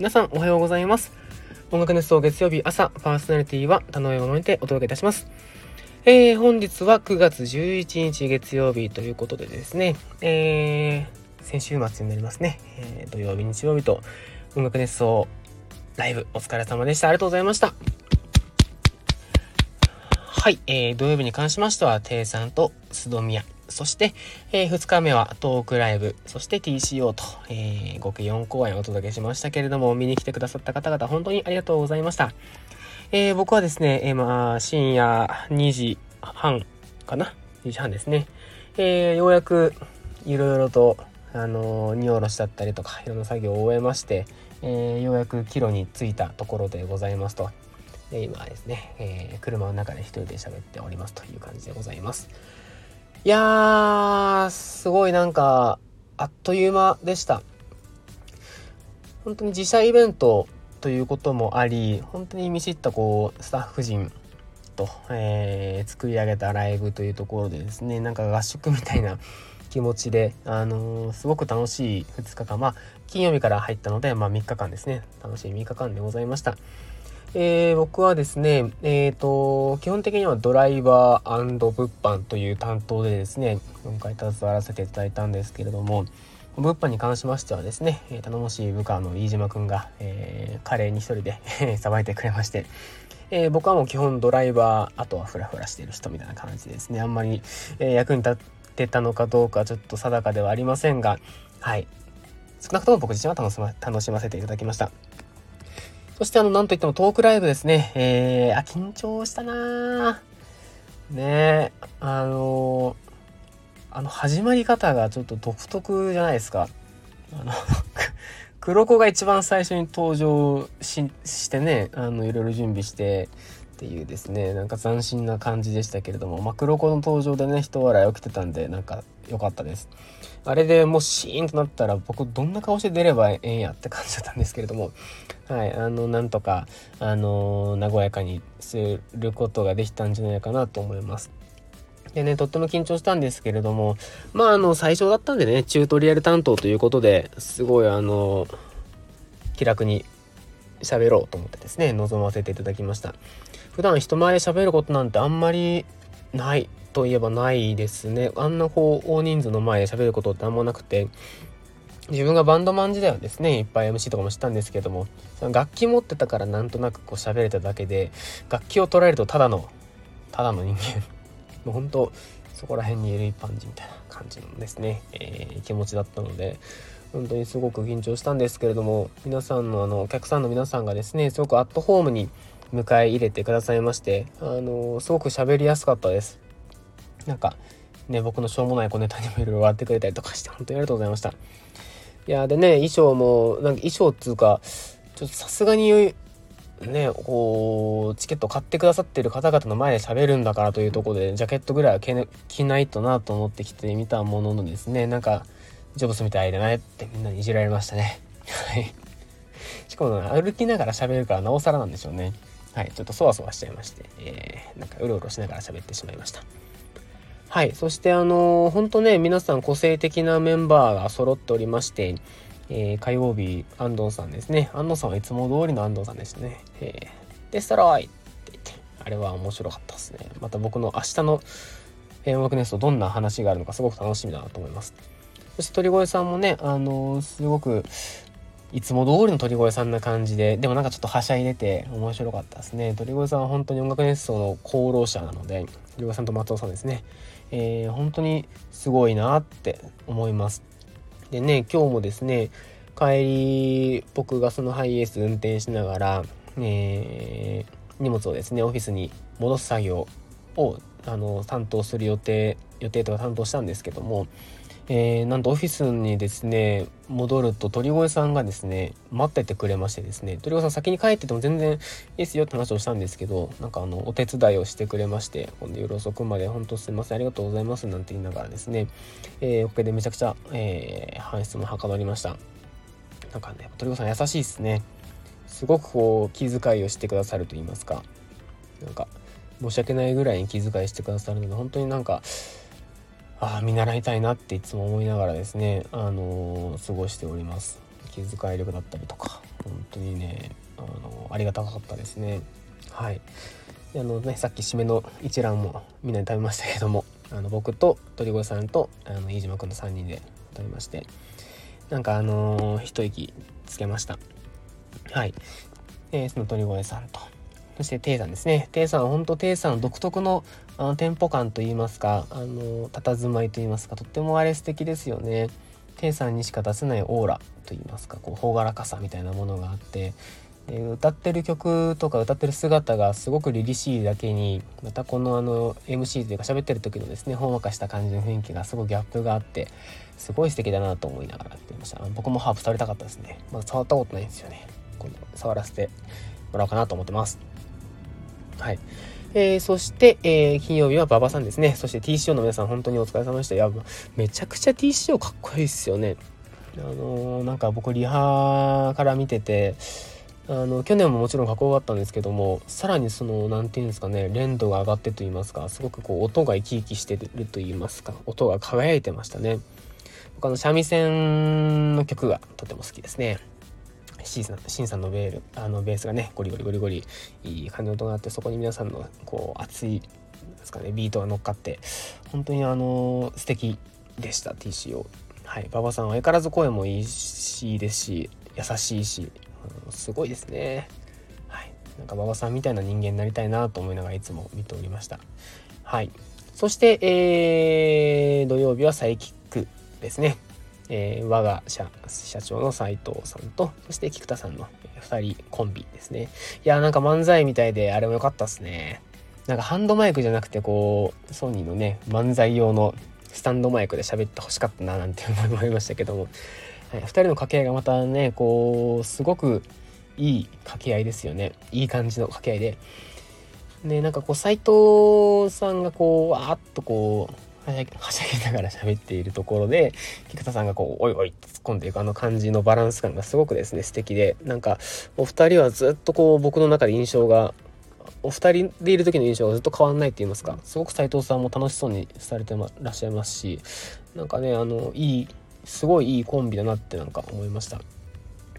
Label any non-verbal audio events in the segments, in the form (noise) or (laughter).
皆さんおはようございます。音楽熱奏月曜日朝パーソナリティは田上桃にてお届けいたします。えー、本日は9月11日月曜日ということでですね、えー、先週末になりますね、えー、土曜日日曜日と音楽熱奏ライブお疲れ様でした。ありがとうございました。はい、えー、土曜日に関しましては、テイさんとスドミヤ、そして、えー、2日目はトークライブ、そして TCO と、えー、合計4公演お届けしましたけれども、見に来てくださった方々、本当にありがとうございました。えー、僕はですね、えー、まあ、深夜2時半かな ?2 時半ですね。えー、ようやく、いろいろと、あのー、荷下ろしだったりとか、いろんな作業を終えまして、えー、ようやく帰路に着いたところでございますと。で今ですね、えー、車の中で一人で喋っておりますという感じでございます。いやー、すごいなんか、あっという間でした。本当に自社イベントということもあり、本当に見知ったこう、スタッフ陣と、えー、作り上げたライブというところでですね、なんか合宿みたいな気持ちで、あのー、すごく楽しい2日間、まあ、金曜日から入ったので、まあ3日間ですね、楽しい3日間でございました。えー、僕はですね、え、ー、と、基本的にはドライバー物販という担当でですね、今回携わらせていただいたんですけれども、物販に関しましてはですね、頼もしい部下の飯島くんが、えー、華麗に一人で (laughs) さばいてくれまして、えー、僕はもう基本ドライバー、あとはフラフラしてる人みたいな感じですね。あんまり、え、役に立ってたのかどうかちょっと定かではありませんが、はい。少なくとも僕自身は楽しま楽しませていただきました。そしてあの、なんといってもトークライブですね。えー、あ、緊張したなねあのー、あの、始まり方がちょっと独特じゃないですか。あの (laughs) 黒子が一番最初に登場ししてね、あの、いろいろ準備して、っていうですねなんか斬新な感じでしたけれども、まあ、黒子の登場でね人笑い起きてたんでなんか良かったですあれでもうシーンとなったら僕どんな顔して出ればええんやって感じだったんですけれどもはいあのなんとかあの和やかにすることができたんじゃないかなと思いますでね、とっても緊張したんですけれども、まあ、あの、最初だったんでね、チュートリアル担当ということで、すごい、あの、気楽に喋ろうと思ってですね、臨ませていただきました。普段人前で喋ることなんてあんまりないといえばないですね。あんなこう大人数の前で喋ることってあんまなくて、自分がバンドマン時代はですね、いっぱい MC とかもしたんですけども、その楽器持ってたからなんとなくこう喋れただけで、楽器を捉えるとただの、ただの人間。(laughs) もう本当そこら辺にいる一般人みたいな感じのですね、えー、気持ちだったので、本当にすごく緊張したんですけれども、皆さんのあの、お客さんの皆さんがですね、すごくアットホームに迎え入れてくださいまして、あのすごく喋りやすかったです。なんか、ね、僕のしょうもない小ネタにもいろいろ笑ってくれたりとかして、本当にありがとうございました。いや、でね、衣装も、なんか衣装っつうか、ちょっとさすがに、ね、こう、チケット買ってくださってる方々の前で喋るんだからというところで、ジャケットぐらいは着ないとなと思ってきてみたもののですね、なんか、ジョブスみたいだねってみんなにいじられましたね。はい。しかも、歩きながら喋るからなおさらなんでしょうね。はい、ちょっとそわそわしちゃいまして、えー、なんかうろうろしながら喋ってしまいました。はい、そしてあのー、本当ね、皆さん個性的なメンバーが揃っておりまして、えー、火曜日、安藤さんですね。安藤さんはいつも通りの安藤さんでしたね。えー、デストロイって言って、あれは面白かったですね。また僕の明日の音楽ネストどんな話があるのかすごく楽しみだなと思います。そして鳥越さんもね、あのー、すごくいつも通りの鳥越さんな感じで、でもなんかちょっとはしゃいでて面白かったですね。鳥越さんは本当に音楽熱奏の功労者なので、鳥越さんと松尾さんですね。えー、本当にすごいなって思います。でね、今日もですね、帰り、僕がそのハイエース運転しながら、えー、荷物をですね、オフィスに戻す作業を、あの、担当する予定、予定とか担当したんですけども、えー、なんとオフィスにですね戻ると鳥越さんがですね待っててくれましてですね鳥越さん先に帰ってても全然いいですよって話をしたんですけどなんかあのお手伝いをしてくれましてほんで夜遅くまで本当すいませんありがとうございますなんて言いながらですね、えー、おかげでめちゃくちゃ、えー、搬出もはかどりました。なんかね鳥越さん優しいですね。すごくこう気遣いをしてくださると言いますか。なんか申し訳ないぐらいに気遣いしてくださるので本当になんかああ見習いたいなっていつも思いながらですねあのー、過ごしております。気遣い力だったりとか本当にねあのありがたかったですね。はい。あのねさっき締めの一覧もみんなで食べましたけどもあの僕と鳥越さんとあの飯島君の3人で食べましてなんかあのー、一息つけました。はい、えー、その鳥越さんとそしてテイさんですね。テイさん本当テイさん独特のあのテンポ感といいますかあの佇まいといいますかとってもあれ素敵ですよね。テイさんにしか出せないオーラといいますかこう朗らかさみたいなものがあって。で歌ってる曲とか歌ってる姿がすごく凛々しいだけにまたこのあの MC というか喋ってる時のですねほんわかした感じの雰囲気がすごいギャップがあってすごい素敵だなと思いながらやってました。僕もハープ触りたかったですね。まだ触ったことないんですよね。今度触らせてもらおうかなと思ってます。はいえー、そして、えー、金曜日は馬場さんですね。そして TCO の皆さん本当にお疲れ様でした。いや、めちゃくちゃ TCO かっこいいっすよね。あのー、なんか僕リハから見てて、あの去年ももちろん加工があったんですけどもさらにその何て言うんですかね連度が上がってと言いますかすごくこう音が生き生きしてると言いますか音が輝いてましたね僕あの三味線の曲がとても好きですねシンさんシンさんのベールあのベースがねゴリゴリゴリゴリいい感じの音があってそこに皆さんのこう熱いですかねビートが乗っかって本当にあの素敵でした TCO はい馬場さんは相変わらず声もいいしですし優しいしすごいですね。はいなんか馬場さんみたいな人間になりたいなと思いながらいつも見ておりました。はいそして、えー、土曜日はサイキックですね、えー、我が社社長の斉藤さんとそして菊田さんの2人コンビですね。いやなんか漫才みたいであれも良かったっすね。なんかハンドマイクじゃなくてこうソニーのね漫才用のスタンドマイクで喋ってほしかったななんて思いましたけども。はい、2人の掛け合いがまたねこうすごくいい掛け合いですよね。いい感じの掛け合いで。でなんかこう斎藤さんがこうわーっとこうはしゃぎながら喋っているところで菊田さんがこう「おいおい」突っ込んでいくあの感じのバランス感がすごくですね素敵で。なんかお二人はずっとこう僕の中で印象がお二人でいる時の印象がずっと変わんないって言いますか。すごく斎藤さんも楽しそうにされてらっしゃいますしなんかねあのいいすごいいいコンビだなってなんか思いました。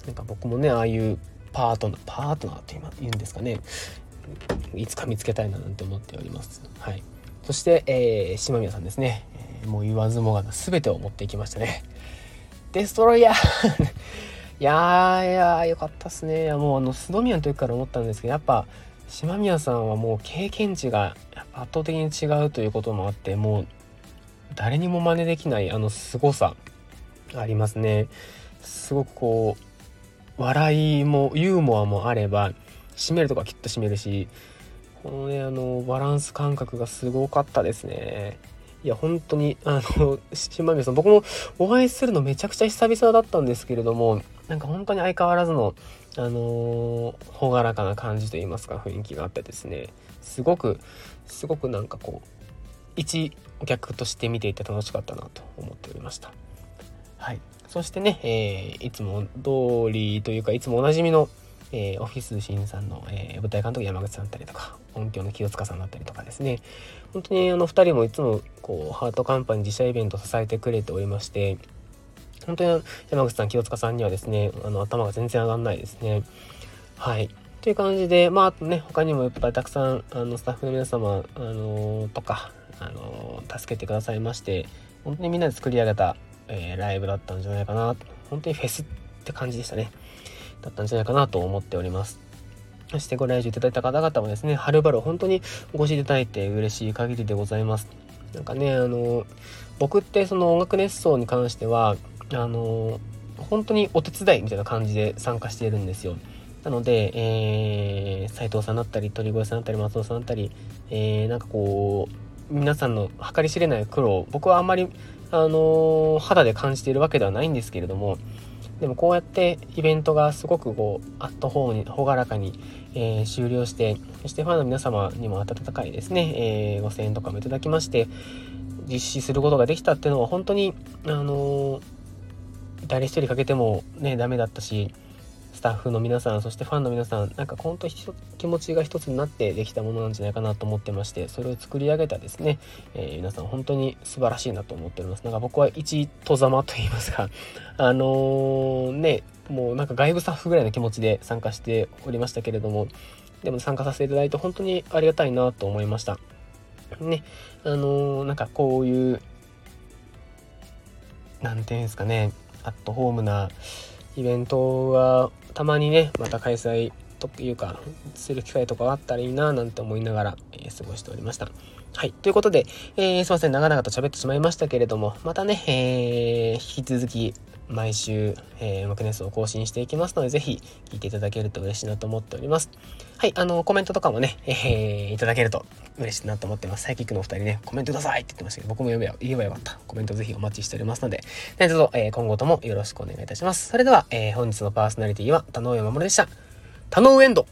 なんか僕もねああいうパートナーパートナーって言うんですかね。いつか見つけたいななんて思っております。はい。そして、えー、島宮さんですね、えー、もう言わずもがな全てを持っていきましたね。デストロイヤー。(laughs) いやーいやーよかったっすね。いやもうあのスドミアの時から思ったんですけどやっぱ島宮さんはもう経験値が圧倒的に違うということもあってもう誰にも真似できないあの凄さありますね。すごくこう笑いもユーモアもあれば締めるとかきっと締めるしこのねあのバランス感覚がすごかったですね。いや本当にあの島宮さん僕もお会いするのめちゃくちゃ久々だったんですけれどもなんか本当に相変わらずのあの朗らかな感じといいますか雰囲気があってですね。すごくすごくなんかこう一お客として見ていて楽しかったなと思っておりました。はい、そしてね、えー、いつも通りというかいつもおなじみの、えー、オフィス新さんの、えー、舞台監督山口さんだったりとか音響の清塚さんだったりとかですね。本当にあの2人もいつもこうハートカンパニー自社イベントを支えてくれておりまして本当に山口さん清塚さんにはですねあの頭が全然上がんないですね。はい。という感じでまああとね他にもいっぱいたくさんあのスタッフの皆様あのとかあの助けてくださいまして本当にみんなで作り上げたえー、ライブだったんじゃないかな本当にフェスって感じでしたね。だったんじゃないかなと思っております。そしてご来場いただいた方々もですねはるばる本当にご視聴いただいて嬉しい限りでございます。なんかねあの僕ってその音楽熱奏に関してはあの本当にお手伝いみたいな感じで参加しているんですよ。なので、えー、斉藤さんだったり鳥越さんだったり松尾さんだったり、えー、なんかこう皆さんの計り知れない苦労僕はあんまりあの肌で感じているわけではないんですけれどもでもこうやってイベントがすごくこうアットホームに朗らかに、えー、終了してそしてファンの皆様にも温かいですね、えー、ご声援とかもいただきまして実施することができたっていうのは本当にあの誰一人かけてもねダメだったしスタッフの皆さんそしてファンの皆さんなんか本当気持ちが一つになってできたものなんじゃないかなと思ってましてそれを作り上げたですね、えー、皆さん本当に素晴らしいなと思っております。なんか僕は一戸ざまと言いますかあのー、ねもうなんか外部スタッフぐらいの気持ちで参加しておりましたけれどもでも参加させていただいて本当にありがたいなと思いました。ねあのー、なんかこういう何ていうんですかねアットホームなイベントはたまにねまた開催というかする機会とかがあったらいいななんて思いながら、えー、過ごしておりました。はい。ということで、えー、すいません。長々と喋ってしまいましたけれども、またね、えー、引き続き毎週、えー、マクネスを更新していきますので、ぜひ聞いていただけると嬉しいなと思っております。はい、あの、コメントとかもね、えー、いただけると嬉しいなと思ってます。サイキックのお二人ね、コメントくださいって言ってましたけど、僕も言えば言えばよかった。コメントぜひお待ちしておりますので、ね、どうぞ、えー、今後ともよろしくお願いいたします。それでは、えー、本日のパーソナリティは、田上守でした。田上エンド